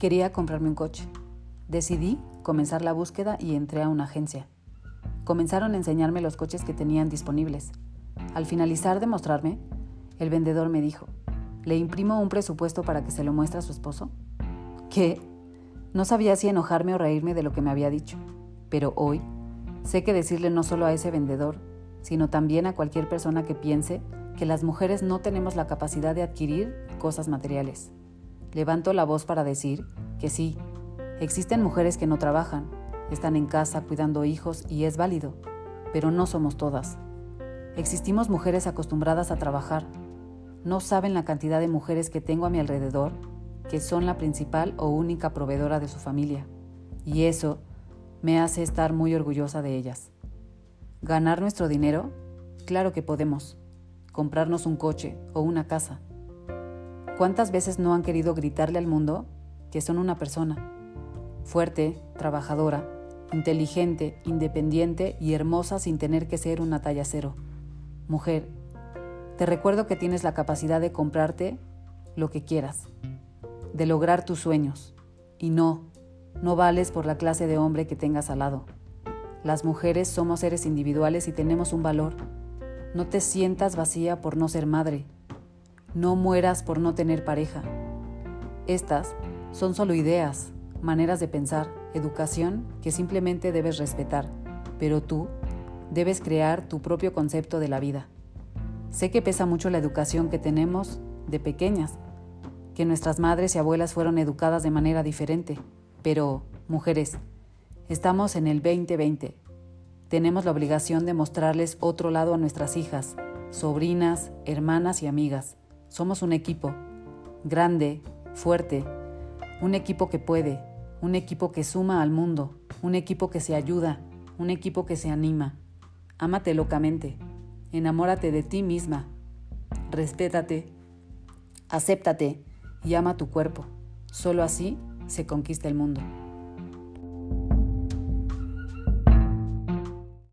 Quería comprarme un coche. Decidí comenzar la búsqueda y entré a una agencia. Comenzaron a enseñarme los coches que tenían disponibles. Al finalizar de mostrarme, el vendedor me dijo, ¿le imprimo un presupuesto para que se lo muestre a su esposo? ¿Qué? No sabía si enojarme o reírme de lo que me había dicho, pero hoy sé que decirle no solo a ese vendedor, sino también a cualquier persona que piense que las mujeres no tenemos la capacidad de adquirir cosas materiales. Levanto la voz para decir que sí, existen mujeres que no trabajan, están en casa cuidando hijos y es válido, pero no somos todas. Existimos mujeres acostumbradas a trabajar. No saben la cantidad de mujeres que tengo a mi alrededor que son la principal o única proveedora de su familia, y eso me hace estar muy orgullosa de ellas. ¿Ganar nuestro dinero? Claro que podemos. Comprarnos un coche o una casa. ¿Cuántas veces no han querido gritarle al mundo que son una persona? Fuerte, trabajadora, inteligente, independiente y hermosa sin tener que ser una talla cero. Mujer, te recuerdo que tienes la capacidad de comprarte lo que quieras, de lograr tus sueños. Y no, no vales por la clase de hombre que tengas al lado. Las mujeres somos seres individuales y tenemos un valor. No te sientas vacía por no ser madre, no mueras por no tener pareja. Estas son solo ideas, maneras de pensar, educación que simplemente debes respetar, pero tú debes crear tu propio concepto de la vida. Sé que pesa mucho la educación que tenemos de pequeñas, que nuestras madres y abuelas fueron educadas de manera diferente, pero, mujeres, estamos en el 2020. Tenemos la obligación de mostrarles otro lado a nuestras hijas, sobrinas, hermanas y amigas. Somos un equipo, grande, fuerte, un equipo que puede, un equipo que suma al mundo, un equipo que se ayuda, un equipo que se anima. Ámate locamente, enamórate de ti misma, respétate, acéptate y ama tu cuerpo. Solo así se conquista el mundo.